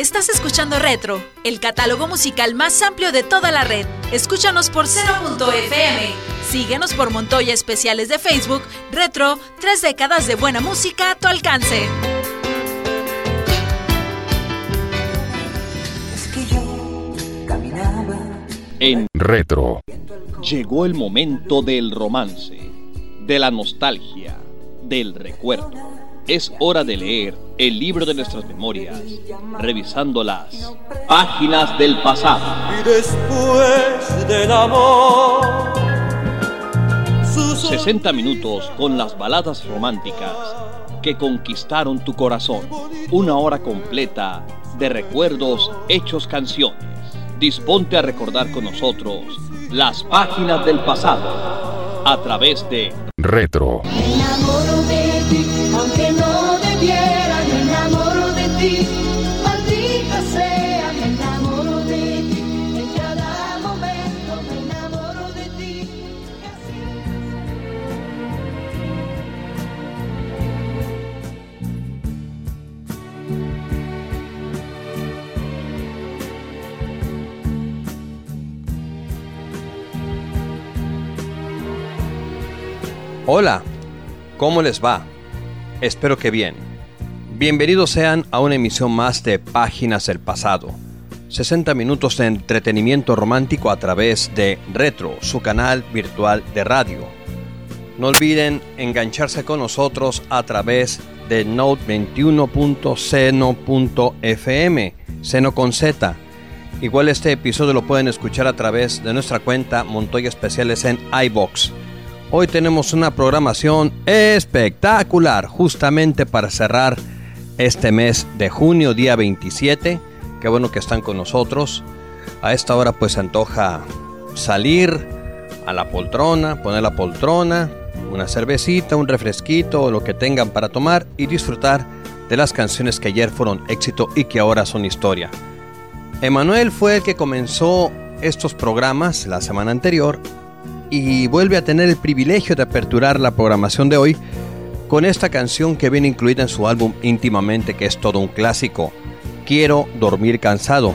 Estás escuchando Retro, el catálogo musical más amplio de toda la red. Escúchanos por 0.fm. Síguenos por Montoya Especiales de Facebook. Retro, tres décadas de buena música a tu alcance. En Retro. Llegó el momento del romance, de la nostalgia, del recuerdo. Es hora de leer el libro de nuestras memorias, revisando las páginas del pasado. Y después del amor. 60 minutos con las baladas románticas que conquistaron tu corazón. Una hora completa de recuerdos hechos canciones. Disponte a recordar con nosotros las páginas del pasado a través de Retro. Hola, ¿cómo les va? Espero que bien. Bienvenidos sean a una emisión más de Páginas del Pasado. 60 minutos de entretenimiento romántico a través de Retro, su canal virtual de radio. No olviden engancharse con nosotros a través de note21.seno.fm, seno con Z. Igual este episodio lo pueden escuchar a través de nuestra cuenta Montoya Especiales en iBox. Hoy tenemos una programación espectacular justamente para cerrar este mes de junio, día 27. Qué bueno que están con nosotros. A esta hora pues se antoja salir a la poltrona, poner la poltrona, una cervecita, un refresquito lo que tengan para tomar y disfrutar de las canciones que ayer fueron éxito y que ahora son historia. Emanuel fue el que comenzó estos programas la semana anterior y vuelve a tener el privilegio de aperturar la programación de hoy con esta canción que viene incluida en su álbum íntimamente que es todo un clásico, Quiero dormir cansado.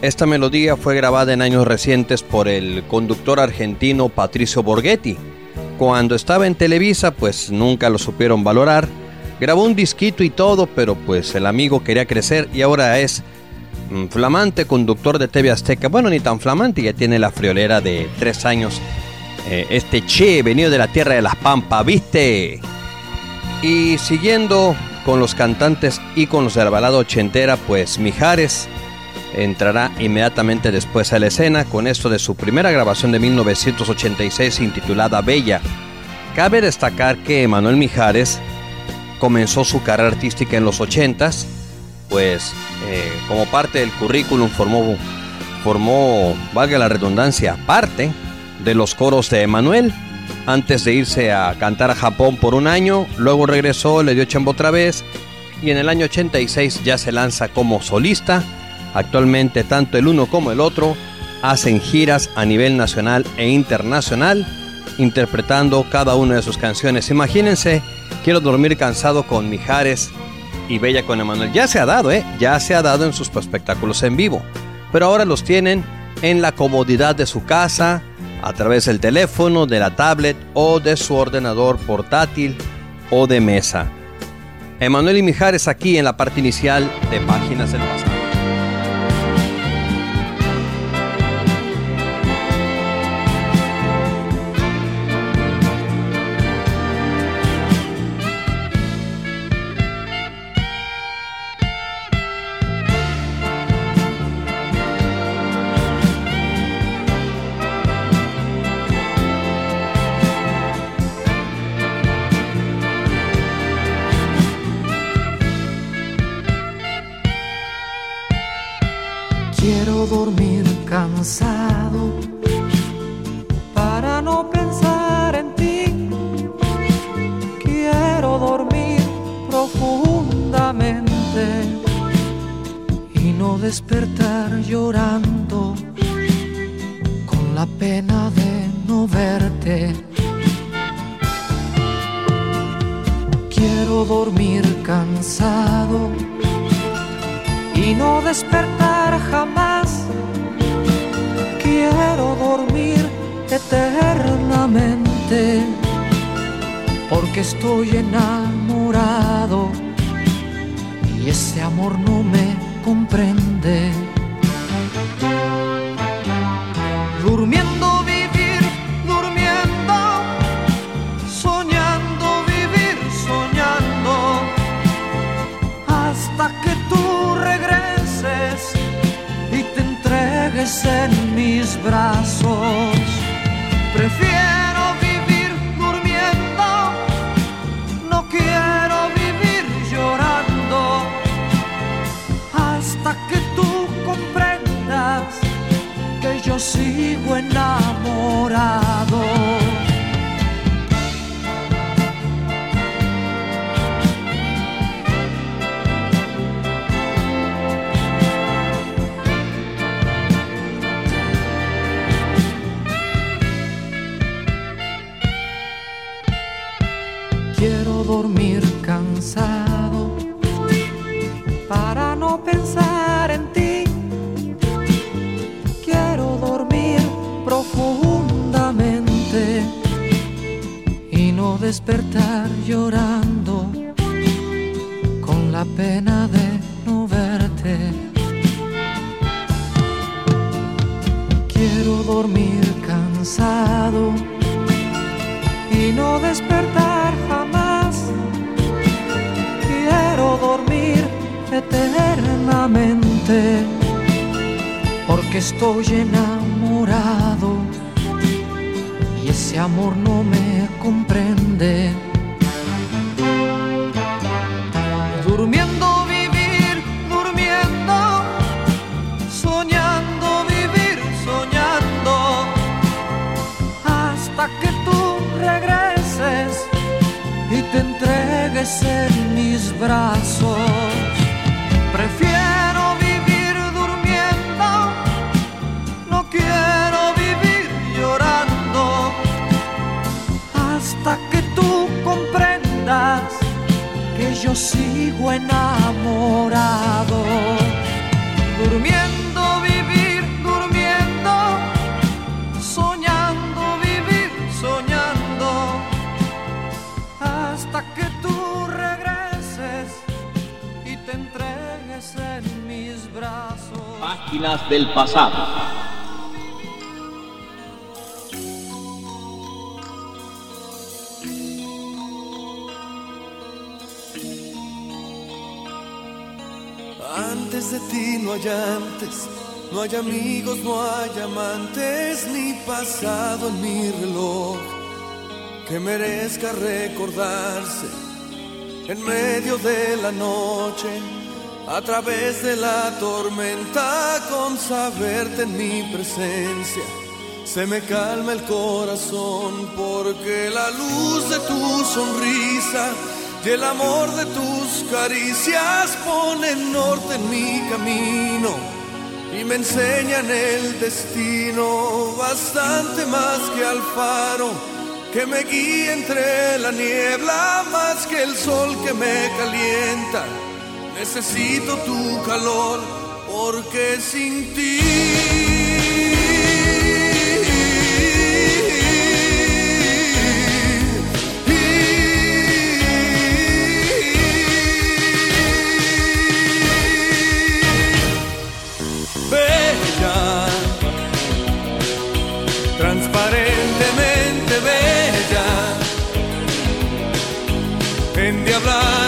Esta melodía fue grabada en años recientes por el conductor argentino Patricio Borghetti. Cuando estaba en Televisa pues nunca lo supieron valorar, grabó un disquito y todo, pero pues el amigo quería crecer y ahora es flamante conductor de TV Azteca. Bueno, ni tan flamante, ya tiene la friolera de tres años. Eh, este Che, venido de la tierra de las Pampas, ¿viste? Y siguiendo con los cantantes y con los de la balada ochentera, pues Mijares entrará inmediatamente después a la escena con esto de su primera grabación de 1986 intitulada Bella. Cabe destacar que Manuel Mijares comenzó su carrera artística en los ochentas pues eh, como parte del currículum formó, formó, valga la redundancia, parte de los coros de Emanuel antes de irse a cantar a Japón por un año, luego regresó, le dio chamba otra vez y en el año 86 ya se lanza como solista. Actualmente tanto el uno como el otro hacen giras a nivel nacional e internacional interpretando cada una de sus canciones. Imagínense, quiero dormir cansado con Mijares y Bella con Emanuel. Ya se ha dado, ¿eh? Ya se ha dado en sus espectáculos en vivo. Pero ahora los tienen en la comodidad de su casa, a través del teléfono, de la tablet o de su ordenador portátil o de mesa. Emanuel y Mijares aquí en la parte inicial de Páginas del Pasado. Cansado pasado en mi reloj que merezca recordarse en medio de la noche, a través de la tormenta, con saberte en mi presencia. Se me calma el corazón porque la luz de tu sonrisa y el amor de tus caricias ponen norte en mi camino y me enseñan el destino bastante más que al faro que me guía entre la niebla más que el sol que me calienta. Necesito tu calor porque sin ti blood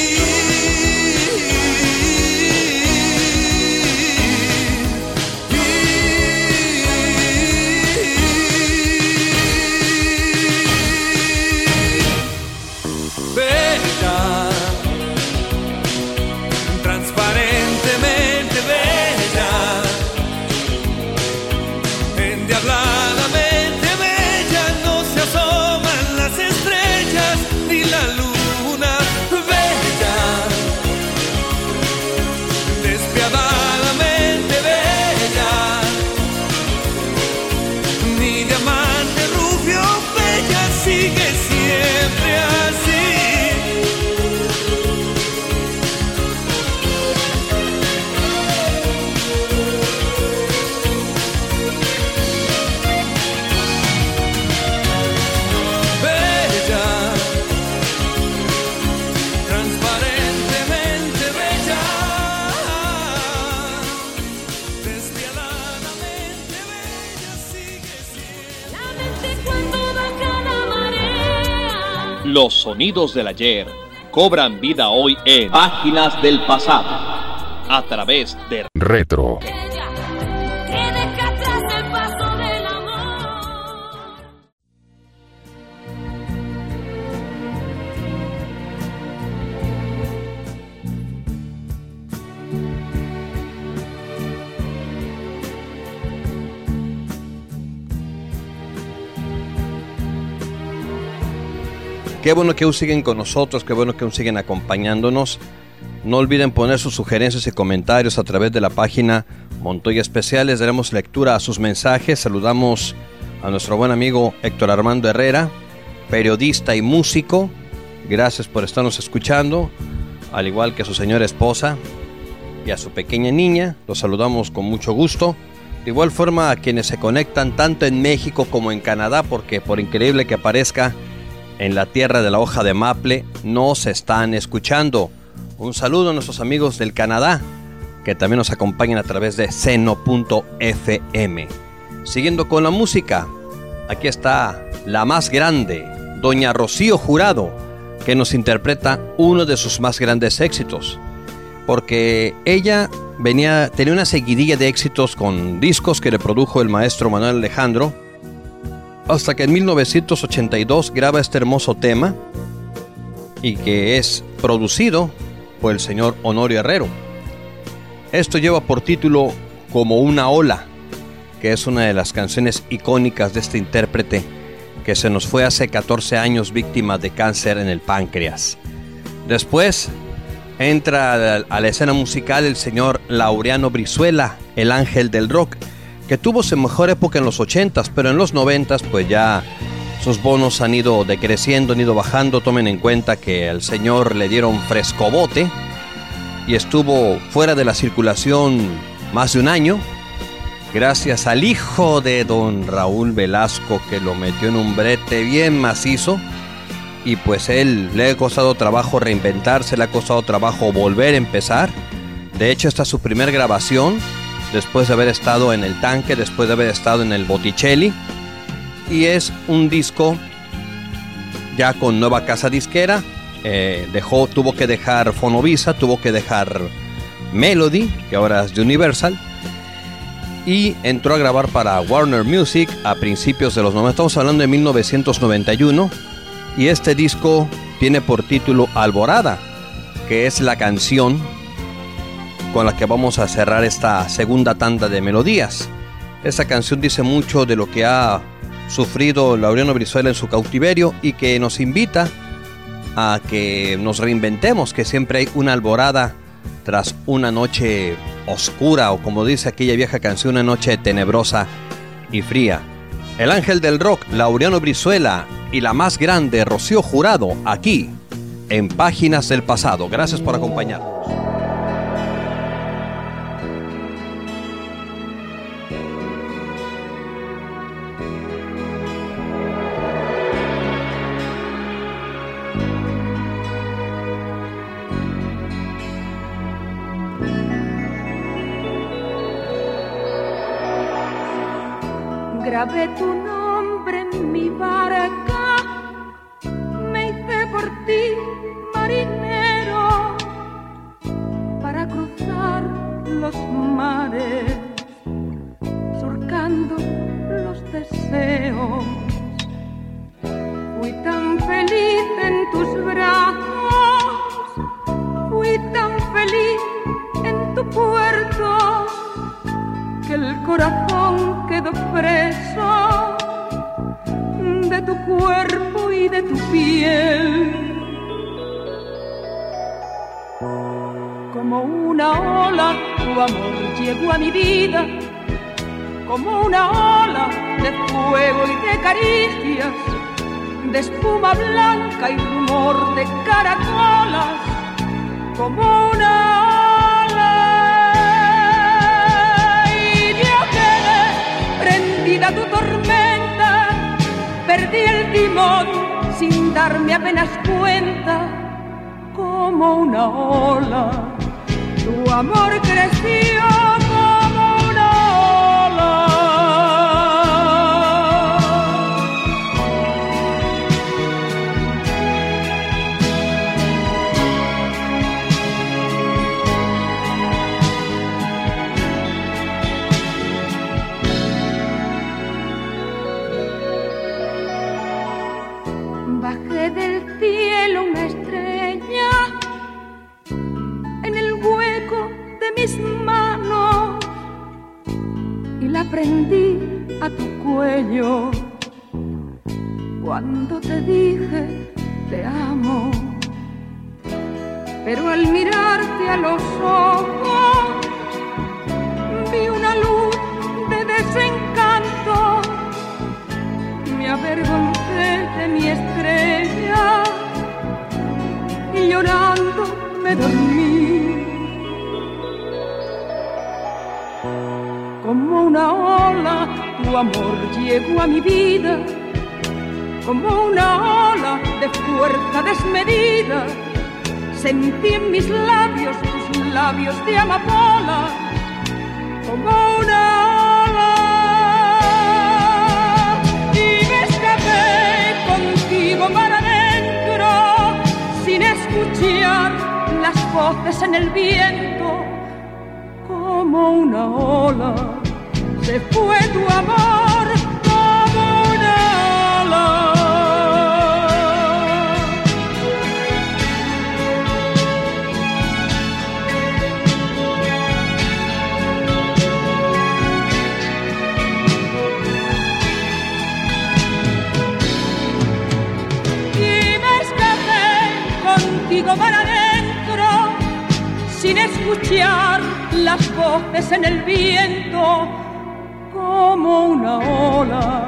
Los sonidos del ayer cobran vida hoy en Páginas del Pasado a través de Retro. Qué bueno que aún siguen con nosotros, qué bueno que aún siguen acompañándonos. No olviden poner sus sugerencias y comentarios a través de la página Montoya Especiales. Daremos lectura a sus mensajes. Saludamos a nuestro buen amigo Héctor Armando Herrera, periodista y músico. Gracias por estarnos escuchando, al igual que a su señora esposa y a su pequeña niña. Los saludamos con mucho gusto. De igual forma a quienes se conectan tanto en México como en Canadá, porque por increíble que parezca, en la tierra de la hoja de maple nos están escuchando. Un saludo a nuestros amigos del Canadá que también nos acompañan a través de seno.fm. Siguiendo con la música, aquí está la más grande, doña Rocío Jurado, que nos interpreta uno de sus más grandes éxitos. Porque ella venía, tenía una seguidilla de éxitos con discos que le produjo el maestro Manuel Alejandro hasta que en 1982 graba este hermoso tema y que es producido por el señor Honorio Herrero. Esto lleva por título Como una ola, que es una de las canciones icónicas de este intérprete que se nos fue hace 14 años víctima de cáncer en el páncreas. Después entra a la escena musical el señor Laureano Brizuela, el ángel del rock, que tuvo su mejor época en los 80s, pero en los 90s pues ya sus bonos han ido decreciendo, han ido bajando. Tomen en cuenta que al señor le dieron frescobote y estuvo fuera de la circulación más de un año. Gracias al hijo de don Raúl Velasco que lo metió en un brete bien macizo. Y pues él le ha costado trabajo reinventarse, le ha costado trabajo volver a empezar. De hecho, esta es su primer grabación después de haber estado en el tanque, después de haber estado en el Botticelli. Y es un disco ya con nueva casa disquera. Eh, dejó, tuvo que dejar Fonovisa, tuvo que dejar Melody, que ahora es Universal. Y entró a grabar para Warner Music a principios de los 90. Estamos hablando de 1991. Y este disco tiene por título Alborada, que es la canción con la que vamos a cerrar esta segunda tanda de melodías. Esta canción dice mucho de lo que ha sufrido Laureano Brizuela en su cautiverio y que nos invita a que nos reinventemos, que siempre hay una alborada tras una noche oscura o como dice aquella vieja canción, una noche tenebrosa y fría. El ángel del rock, Laureano Brizuela y la más grande, Rocío Jurado, aquí, en Páginas del Pasado. Gracias por acompañarnos. Grabé tu como una ola, tu amor creció. Cuando te dije te amo. Pero al mirarte a los ojos vi una luz de desencanto. Me avergoncé de mi estrella y llorando me dormí. Como una ola, tu amor llegó a mi vida, como una ola de fuerza desmedida. Sentí en mis labios tus labios de amapola, como una ola. Y me escapé contigo para adentro, sin escuchar las voces en el viento, como una ola se fue tu amor como una ola. Y me escapé contigo para adentro sin escuchar las voces en el viento como una ola,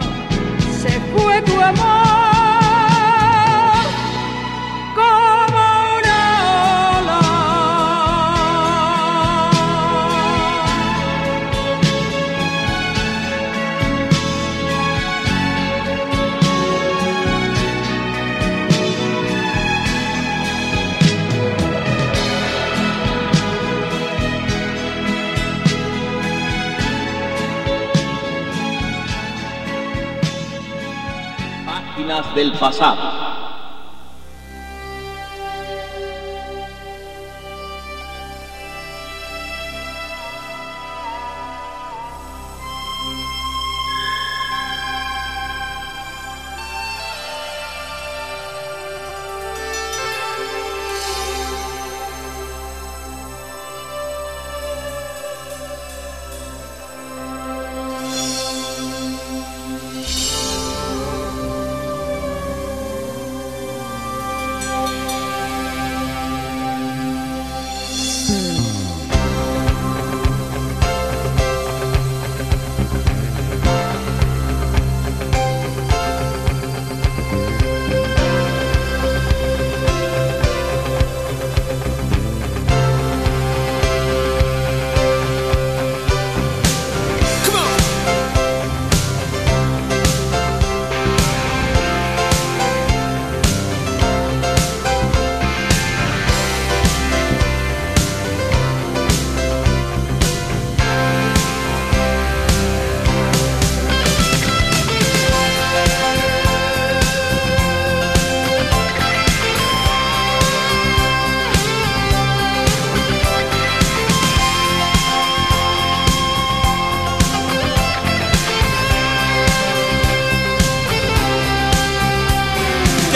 se fue tu amor. Del pasado.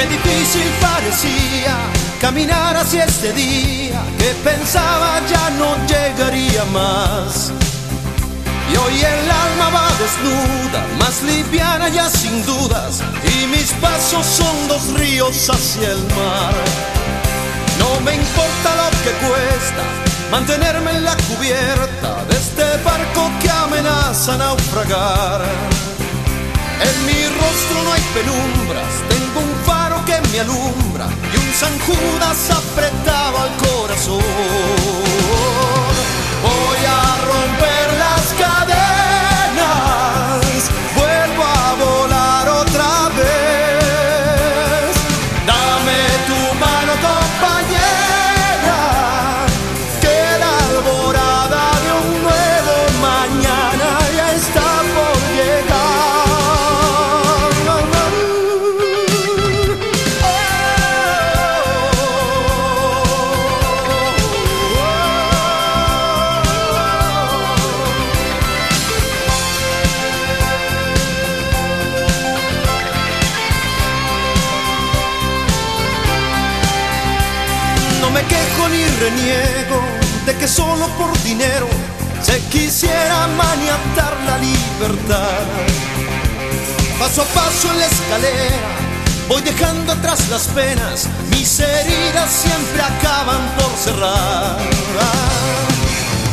Difícil parecía caminar hacia este día que pensaba ya no llegaría más. Y hoy el alma va desnuda, más liviana ya sin dudas, y mis pasos son dos ríos hacia el mar. No me importa lo que cuesta mantenerme en la cubierta de este barco que amenaza naufragar. En mi rostro no hay penumbras, me alumbra y un San Judas apretado al corazón. Maniatar la libertad. Paso a paso en la escalera voy dejando atrás las penas, mis heridas siempre acaban por cerrar.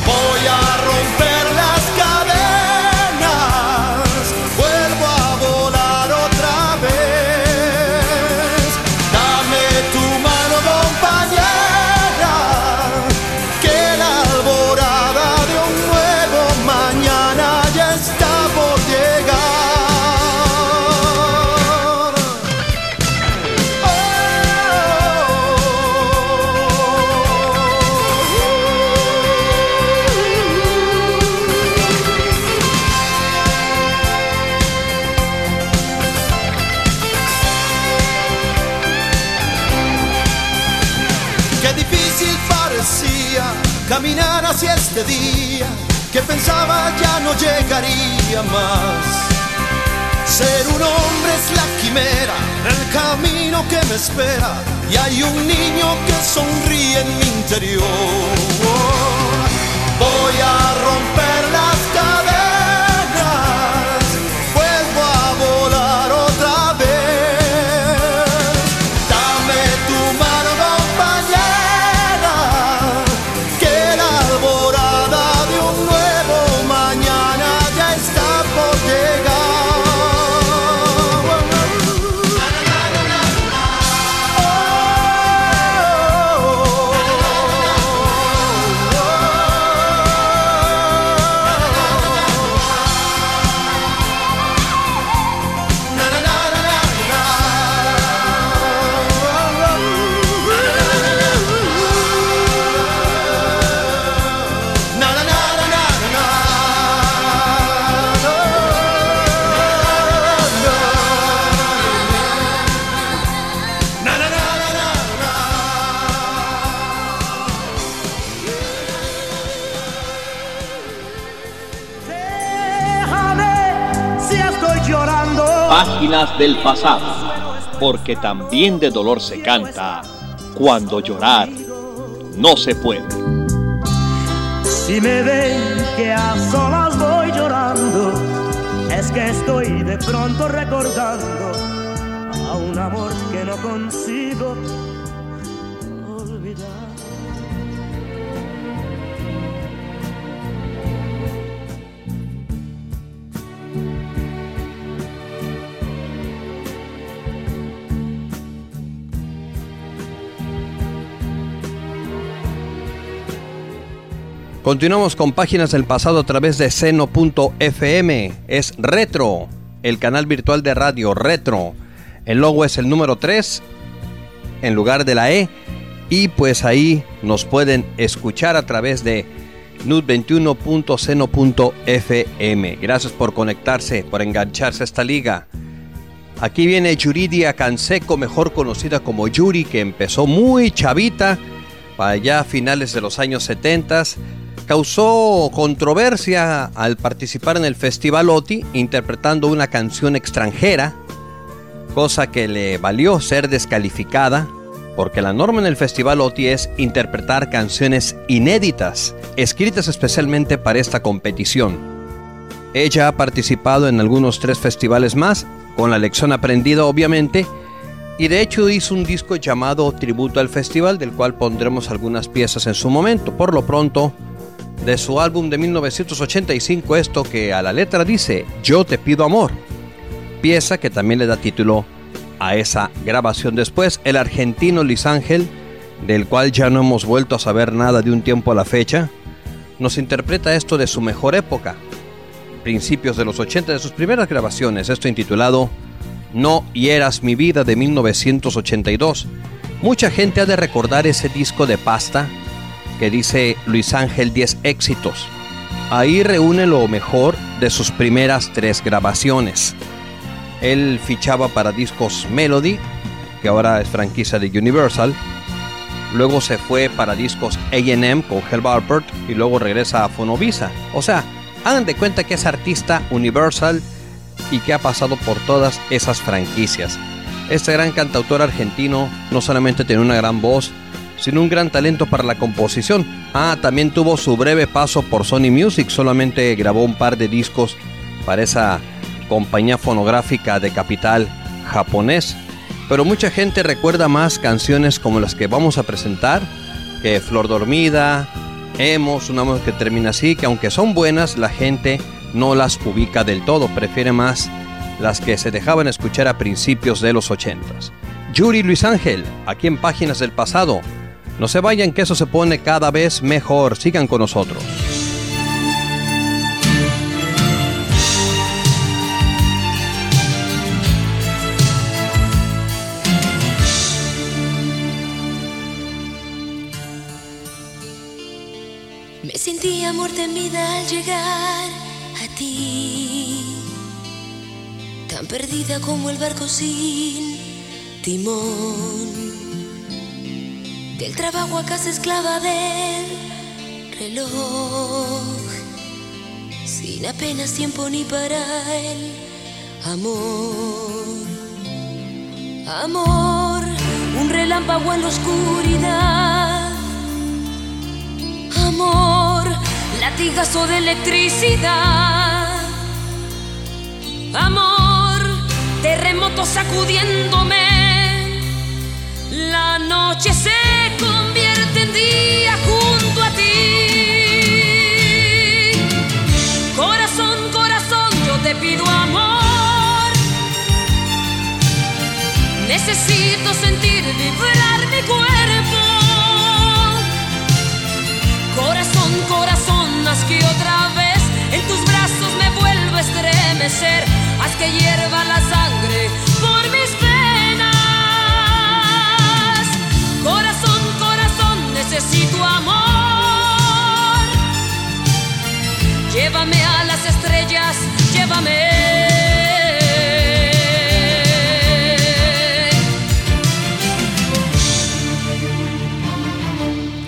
Voy a romper más. Ser un hombre es la quimera, el camino que me espera y hay un niño que sonríe en mi interior. Voy a romper del pasado, porque también de dolor se canta cuando llorar no se puede. Si me ven que a solas voy llorando, es que estoy de pronto recordando a un amor que no consigo Continuamos con páginas del pasado a través de seno.fm. Es Retro, el canal virtual de radio Retro. El logo es el número 3 en lugar de la E. Y pues ahí nos pueden escuchar a través de nud21.seno.fm. Gracias por conectarse, por engancharse a esta liga. Aquí viene Yuridia Canseco, mejor conocida como Yuri, que empezó muy chavita, para allá a finales de los años 70. Causó controversia al participar en el Festival OTI interpretando una canción extranjera cosa que le valió ser descalificada porque la norma en el Festival OTI es interpretar canciones inéditas, escritas especialmente para esta competición. Ella ha participado en algunos tres festivales más, con la lección aprendida obviamente, y de hecho hizo un disco llamado Tributo al Festival, del cual pondremos algunas piezas en su momento. Por lo pronto, de su álbum de 1985, esto que a la letra dice Yo te pido amor, pieza que también le da título a esa grabación. Después, el argentino Luis Ángel, del cual ya no hemos vuelto a saber nada de un tiempo a la fecha, nos interpreta esto de su mejor época, principios de los 80 de sus primeras grabaciones, esto intitulado No hieras mi vida de 1982. Mucha gente ha de recordar ese disco de pasta que dice Luis Ángel 10 éxitos. Ahí reúne lo mejor de sus primeras tres grabaciones. Él fichaba para discos Melody, que ahora es franquicia de Universal. Luego se fue para discos AM con Hell Alpert y luego regresa a Fonovisa. O sea, hagan de cuenta que es artista Universal y que ha pasado por todas esas franquicias. Este gran cantautor argentino no solamente tiene una gran voz, sino un gran talento para la composición. Ah, también tuvo su breve paso por Sony Music, solamente grabó un par de discos para esa compañía fonográfica de capital japonés. Pero mucha gente recuerda más canciones como las que vamos a presentar, que Flor Dormida, Hemos, una voz que termina así, que aunque son buenas, la gente no las ubica del todo, prefiere más las que se dejaban escuchar a principios de los ochentas. Yuri Luis Ángel, aquí en Páginas del Pasado. No se vayan que eso se pone cada vez mejor, sigan con nosotros. Sentí amor de vida al llegar a ti, tan perdida como el barco sin timón. Del trabajo a casa esclava del reloj, sin apenas tiempo ni para el amor. Amor, un relámpago en la oscuridad. Amor latigazo de electricidad. Amor, terremoto sacudiéndome. La noche se convierte en día junto a ti. Corazón, corazón, yo te pido amor. Necesito sentir vibrar mi cuerpo. Corazón, corazón que otra vez en tus brazos me vuelvo a estremecer. Haz que hierva la sangre necesito amor. Llévame a las estrellas, llévame.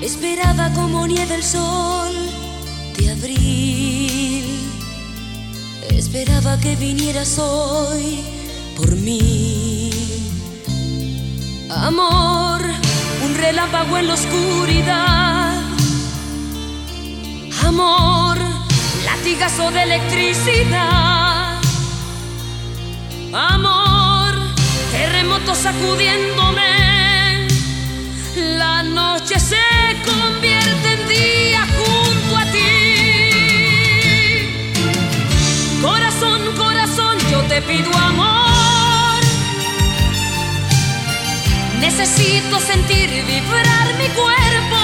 Esperaba como nieve el sol Esperaba que vinieras hoy por mí. Amor, relámpago en la oscuridad. Amor, latigazo de electricidad. Amor, terremoto sacudiéndome. La noche se convierte en día junto a Corazón, corazón, yo te pido amor. Necesito sentir vibrar mi cuerpo.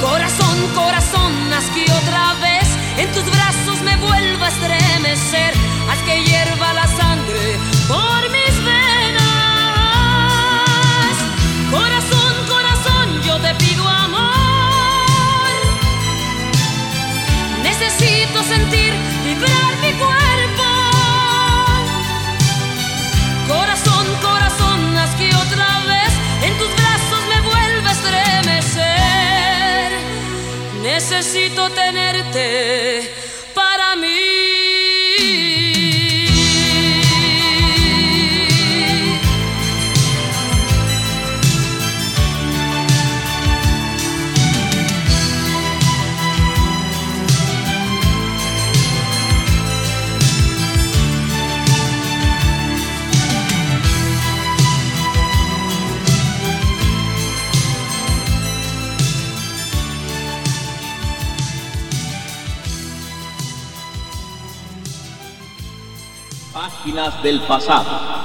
Corazón, corazón, haz que otra vez en tus brazos me vuelva a estremecer. Haz que hierva la sangre por mis venas. Corazón, corazón, yo te pido amor. Necesito sentir vibrar mi cuerpo. Necesito tenerte del pasado.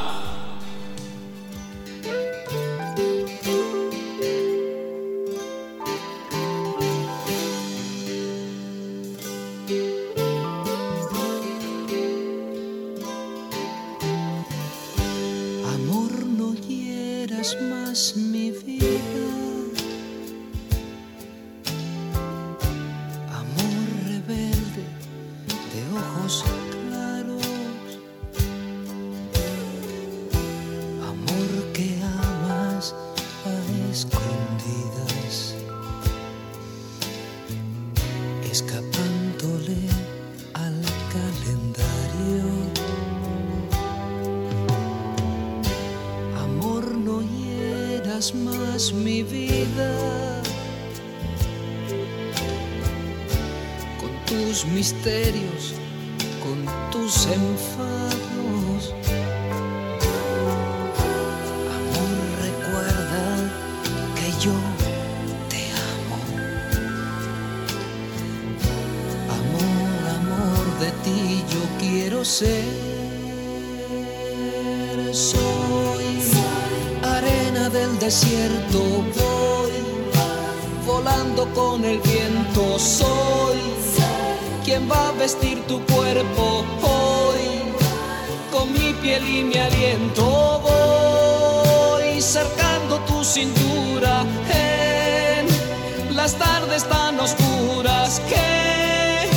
cintura en las tardes tan oscuras que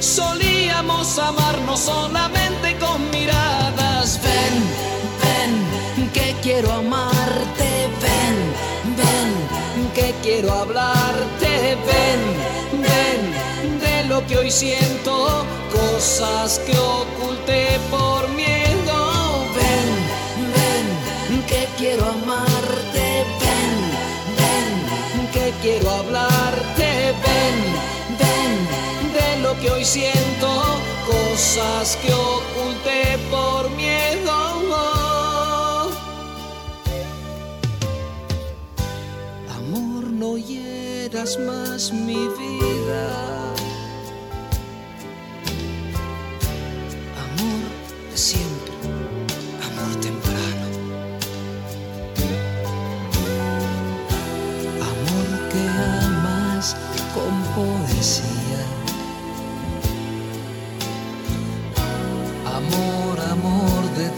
solíamos amarnos solamente con miradas. Ven, ven, que quiero amarte. Ven, ven, que quiero hablarte. Ven, ven, de lo que hoy siento, cosas que oculté por miedo. Ven, ven, que quiero amarte. quiero hablarte. Ven, ven, de lo que hoy siento, cosas que oculté por miedo. Amor, no hieras más mi vida.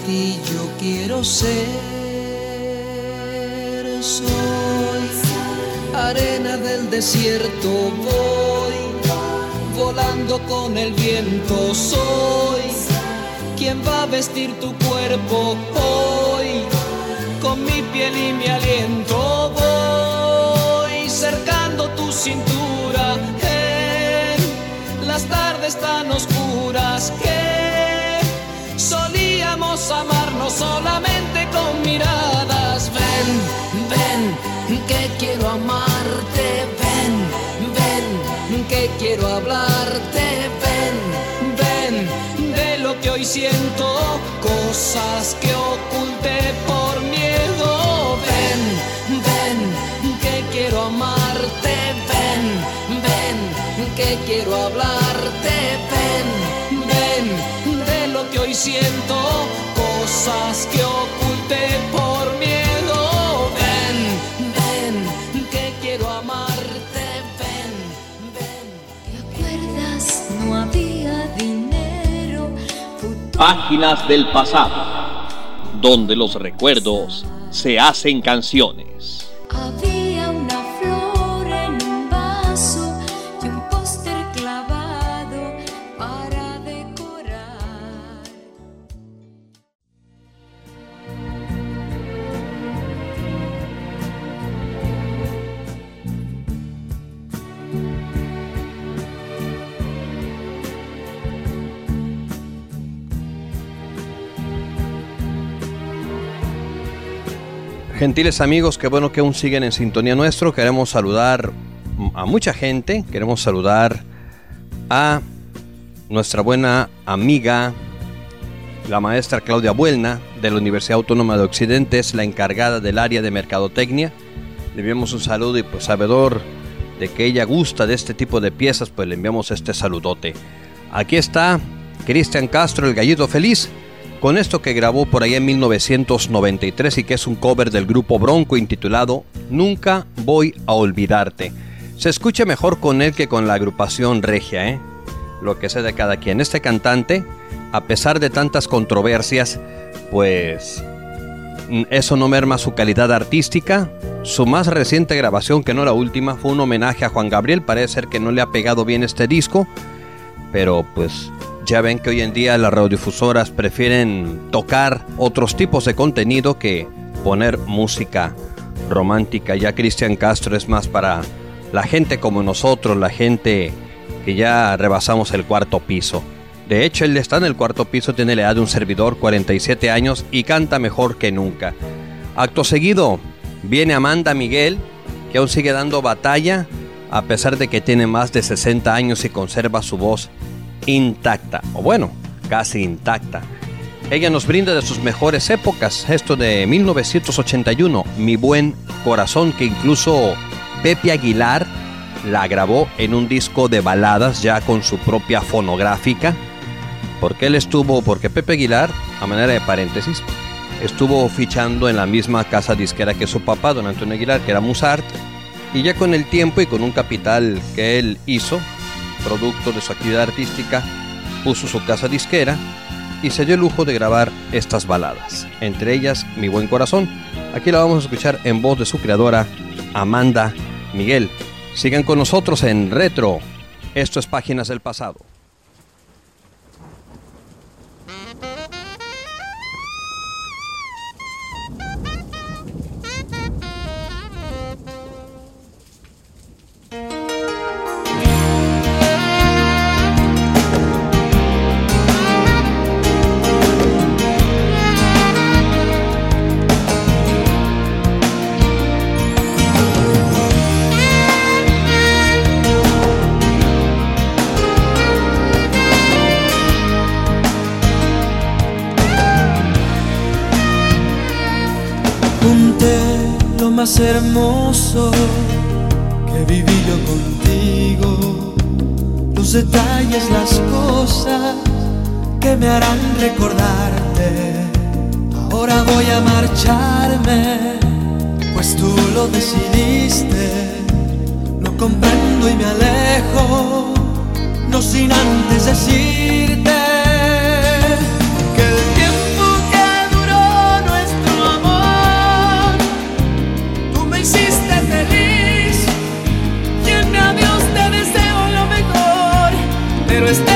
ti yo quiero ser. Soy arena del desierto, voy volando con el viento. Soy quien va a vestir tu cuerpo hoy con mi piel y mi aliento. Voy cercando tu cintura en las tardes tan oscuras que podíamos amarnos solamente con miradas. Ven, ven, que quiero amarte. Ven, ven, que quiero hablarte. Ven, ven, de lo que hoy siento, cosas que oculté por miedo. Ven, ven, que quiero amarte. Ven, ven, que quiero hablarte. Ven, ven, de lo que hoy siento cosas que oculté por miedo. Ven, ven, que quiero amarte. Ven, ven. ¿Te acuerdas? No había dinero. Futuro. Páginas del pasado, donde los recuerdos se hacen canciones. Gentiles amigos, qué bueno que aún siguen en sintonía nuestro. Queremos saludar a mucha gente. Queremos saludar a nuestra buena amiga, la maestra Claudia Buelna, de la Universidad Autónoma de Occidente, es la encargada del área de mercadotecnia. Le enviamos un saludo y pues sabedor de que ella gusta de este tipo de piezas, pues le enviamos este saludote. Aquí está Cristian Castro, el gallito feliz con esto que grabó por ahí en 1993 y que es un cover del grupo Bronco intitulado Nunca voy a olvidarte. Se escucha mejor con él que con la agrupación regia, ¿eh? Lo que sé de cada quien. Este cantante, a pesar de tantas controversias, pues eso no merma su calidad artística. Su más reciente grabación, que no la última, fue un homenaje a Juan Gabriel. Parece ser que no le ha pegado bien este disco, pero pues ya ven que hoy en día las radiodifusoras prefieren tocar otros tipos de contenido que poner música romántica. Ya Cristian Castro es más para la gente como nosotros, la gente que ya rebasamos el cuarto piso. De hecho, él está en el cuarto piso, tiene la edad de un servidor, 47 años, y canta mejor que nunca. Acto seguido, viene Amanda Miguel, que aún sigue dando batalla, a pesar de que tiene más de 60 años y conserva su voz intacta, o bueno, casi intacta. Ella nos brinda de sus mejores épocas, esto de 1981, Mi buen corazón, que incluso Pepe Aguilar la grabó en un disco de baladas ya con su propia fonográfica, porque él estuvo, porque Pepe Aguilar, a manera de paréntesis, estuvo fichando en la misma casa disquera que su papá, don Antonio Aguilar, que era Musart, y ya con el tiempo y con un capital que él hizo, producto de su actividad artística, puso su casa disquera y se dio el lujo de grabar estas baladas, entre ellas Mi Buen Corazón. Aquí la vamos a escuchar en voz de su creadora, Amanda Miguel. Sigan con nosotros en Retro. Esto es Páginas del Pasado. Más hermoso que viví yo contigo. Los detalles, las cosas que me harán recordarte. Ahora voy a marcharme, pues tú lo decidiste. Lo comprendo y me alejo, no sin antes decirte. Pero estés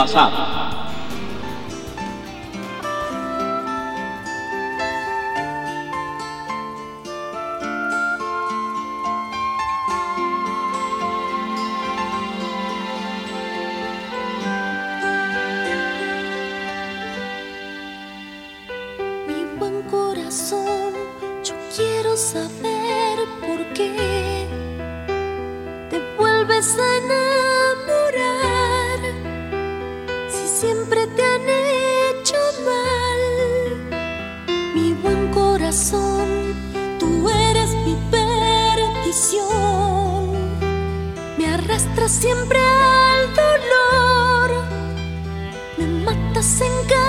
Mi buen corazón, yo quiero saber por qué te vuelves a en Páginas del pasado. un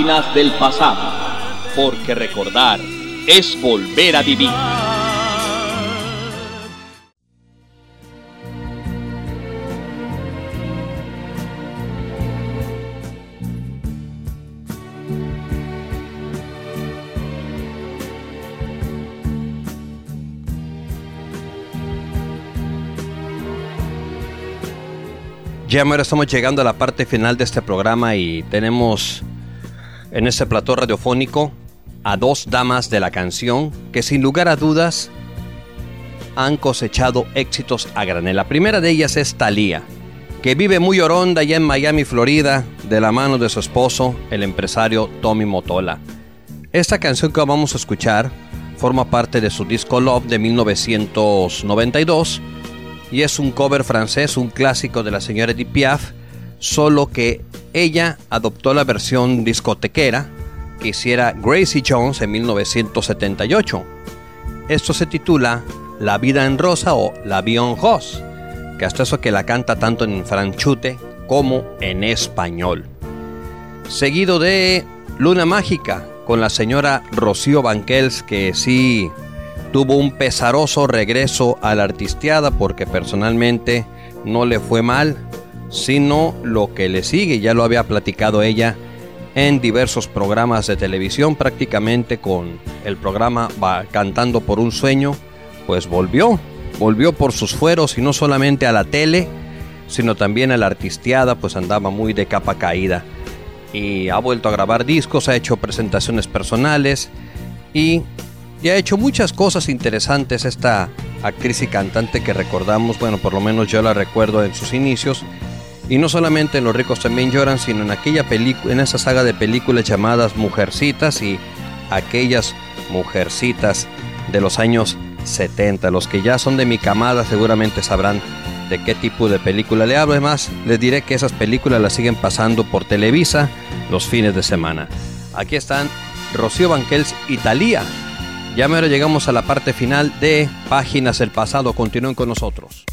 Del pasado, porque recordar es volver a vivir. Ya ahora estamos llegando a la parte final de este programa y tenemos en este plató radiofónico a dos damas de la canción que sin lugar a dudas han cosechado éxitos a granel. La primera de ellas es Thalía que vive muy oronda allá en Miami, Florida, de la mano de su esposo, el empresario Tommy Motola. Esta canción que vamos a escuchar forma parte de su disco Love de 1992 y es un cover francés, un clásico de la señora Edith Piaf, solo que ella adoptó la versión discotequera que hiciera Gracie Jones en 1978. Esto se titula La vida en rosa o La vie en que hasta eso que la canta tanto en franchute como en español. Seguido de Luna Mágica con la señora Rocío Banquels, que sí tuvo un pesaroso regreso a la artisteada porque personalmente no le fue mal, sino lo que le sigue, ya lo había platicado ella en diversos programas de televisión, prácticamente con el programa Cantando por un Sueño, pues volvió, volvió por sus fueros y no solamente a la tele, sino también a la artisteada, pues andaba muy de capa caída. Y ha vuelto a grabar discos, ha hecho presentaciones personales y, y ha hecho muchas cosas interesantes esta actriz y cantante que recordamos, bueno, por lo menos yo la recuerdo en sus inicios, y no solamente en Los ricos también lloran, sino en aquella película, en esa saga de películas llamadas Mujercitas y aquellas Mujercitas de los años 70. Los que ya son de mi camada seguramente sabrán de qué tipo de película le hablo. Además, les diré que esas películas las siguen pasando por Televisa los fines de semana. Aquí están Rocío Banquels Italia. Ya mero llegamos a la parte final de Páginas del Pasado. Continúen con nosotros.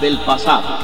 del pasado.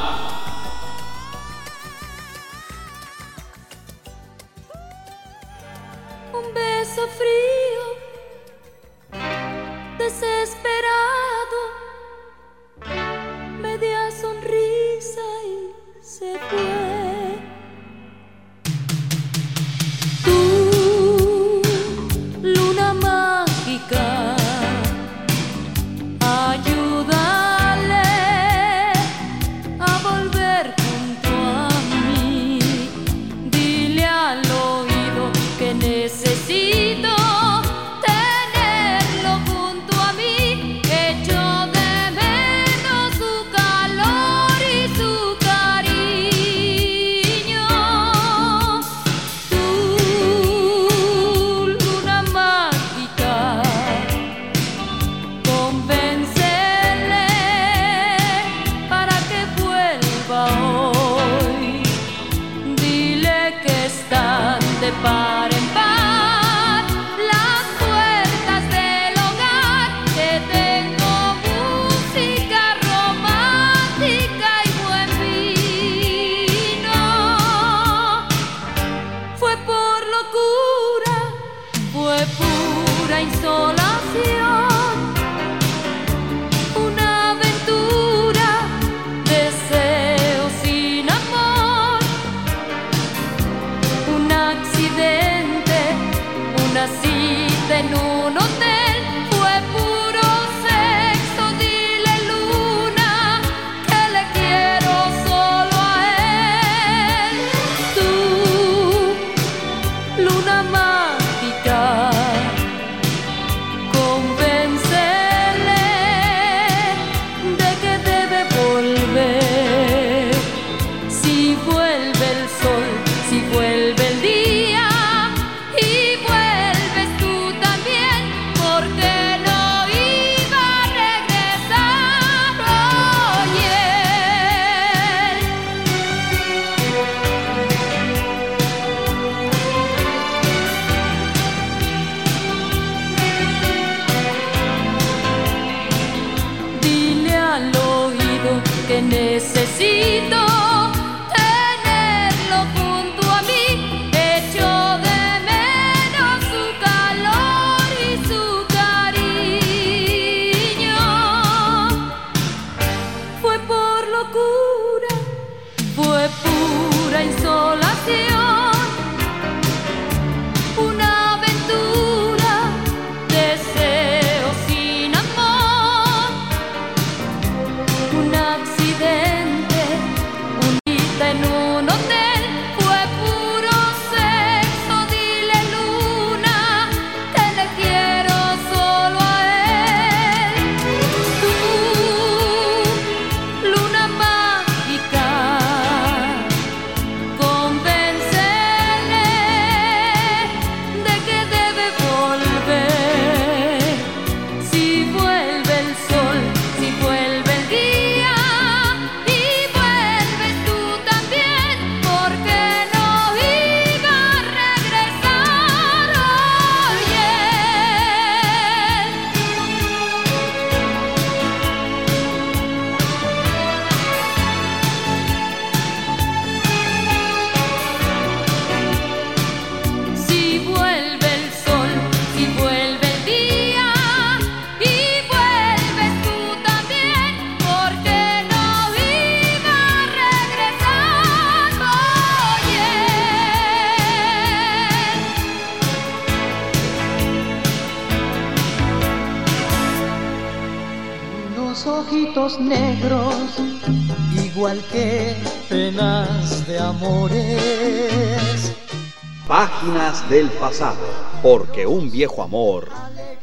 porque un viejo amor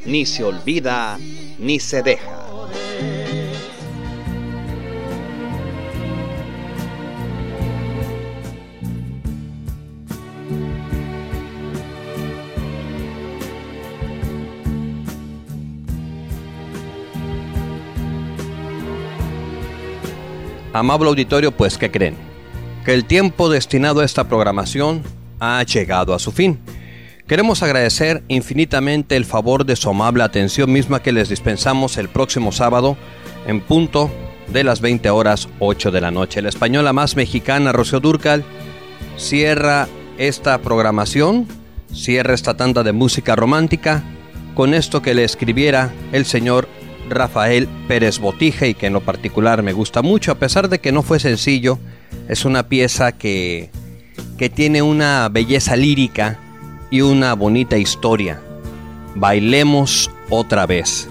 ni se olvida ni se deja. Amable auditorio, pues ¿qué creen? Que el tiempo destinado a esta programación ha llegado a su fin. Queremos agradecer infinitamente el favor de su amable atención misma que les dispensamos el próximo sábado en punto de las 20 horas 8 de la noche. La española más mexicana, Rocío Durcal, cierra esta programación, cierra esta tanda de música romántica con esto que le escribiera el señor Rafael Pérez Botija y que en lo particular me gusta mucho, a pesar de que no fue sencillo, es una pieza que, que tiene una belleza lírica y una bonita historia. Bailemos otra vez.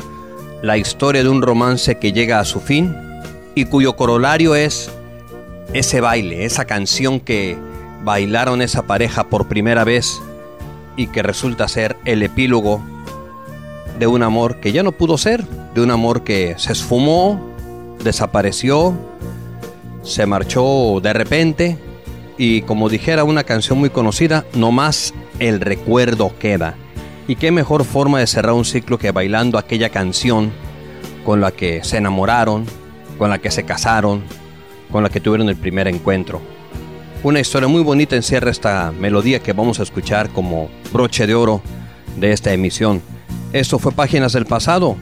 La historia de un romance que llega a su fin y cuyo corolario es ese baile, esa canción que bailaron esa pareja por primera vez y que resulta ser el epílogo de un amor que ya no pudo ser, de un amor que se esfumó, desapareció, se marchó de repente y como dijera una canción muy conocida, no más el recuerdo queda. Y qué mejor forma de cerrar un ciclo que bailando aquella canción con la que se enamoraron, con la que se casaron, con la que tuvieron el primer encuentro. Una historia muy bonita encierra esta melodía que vamos a escuchar como broche de oro de esta emisión. Esto fue Páginas del Pasado.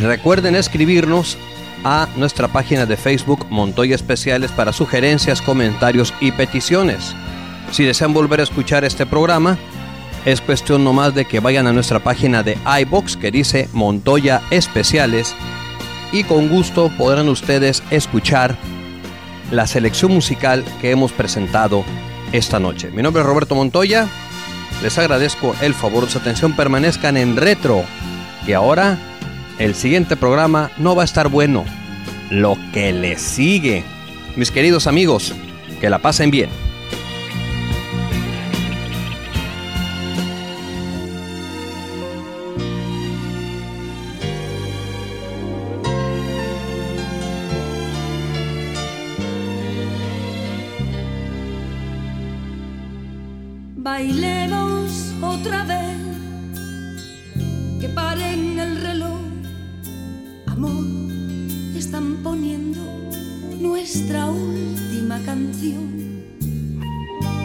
Recuerden escribirnos a nuestra página de Facebook Montoya Especiales para sugerencias, comentarios y peticiones. Si desean volver a escuchar este programa, es cuestión nomás de que vayan a nuestra página de iBox que dice Montoya Especiales y con gusto podrán ustedes escuchar la selección musical que hemos presentado esta noche. Mi nombre es Roberto Montoya, les agradezco el favor de su atención, permanezcan en retro, que ahora el siguiente programa no va a estar bueno, lo que le sigue. Mis queridos amigos, que la pasen bien. Bailemos otra vez, canción.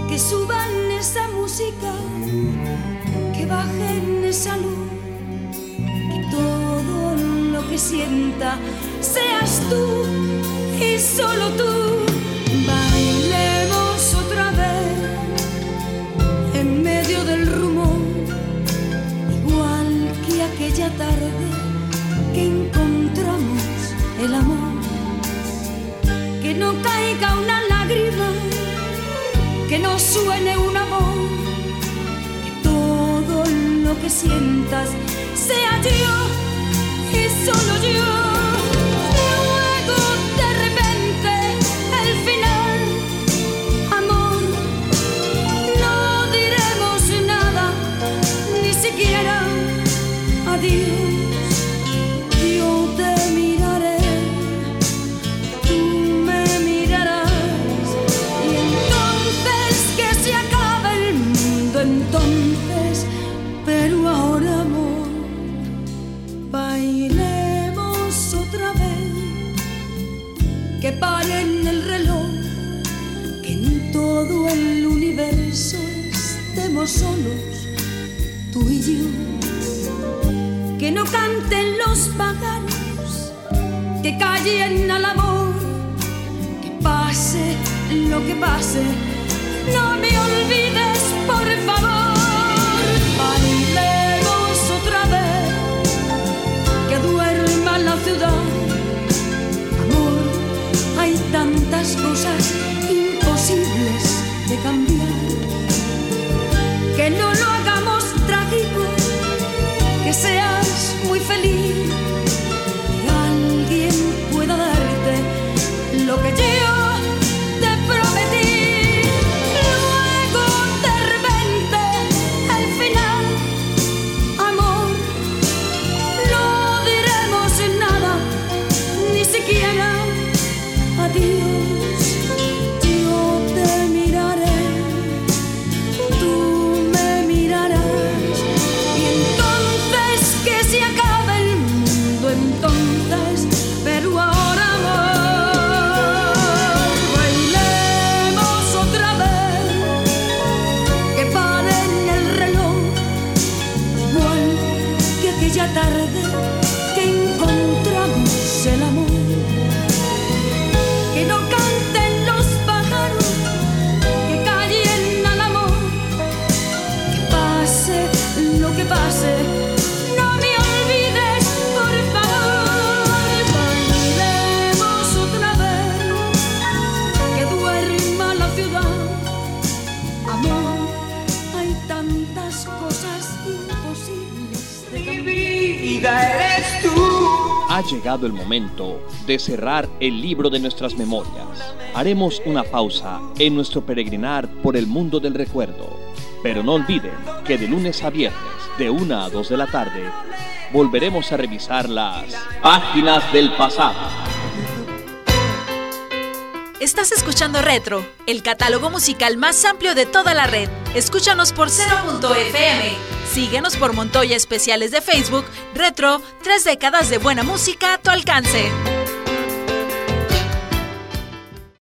Que suban esa música, que bajen esa luz, que todo lo que sienta seas tú y solo tú. Bailemos otra vez en medio del rumor, igual que aquella tarde que encontramos el amor. Que no caiga una suene una voz, que todo lo que sientas sea yo y solo yo. Que callen al amor, que pase lo que pase, no me olvides, por favor. Bailemos otra vez, que duerma la ciudad. Amor, hay tantas cosas imposibles de cambiar. Que no lo hagamos trágico, que seas muy feliz. Ha llegado el momento de cerrar el libro de nuestras memorias. Haremos una pausa en nuestro peregrinar por el mundo del recuerdo. Pero no olviden que de lunes a viernes, de 1 a 2 de la tarde, volveremos a revisar las páginas del pasado. Estás escuchando Retro, el catálogo musical más amplio de toda la red. Escúchanos por Cero.fm. Síguenos por Montoya Especiales de Facebook. Retro, tres décadas de buena música a tu alcance.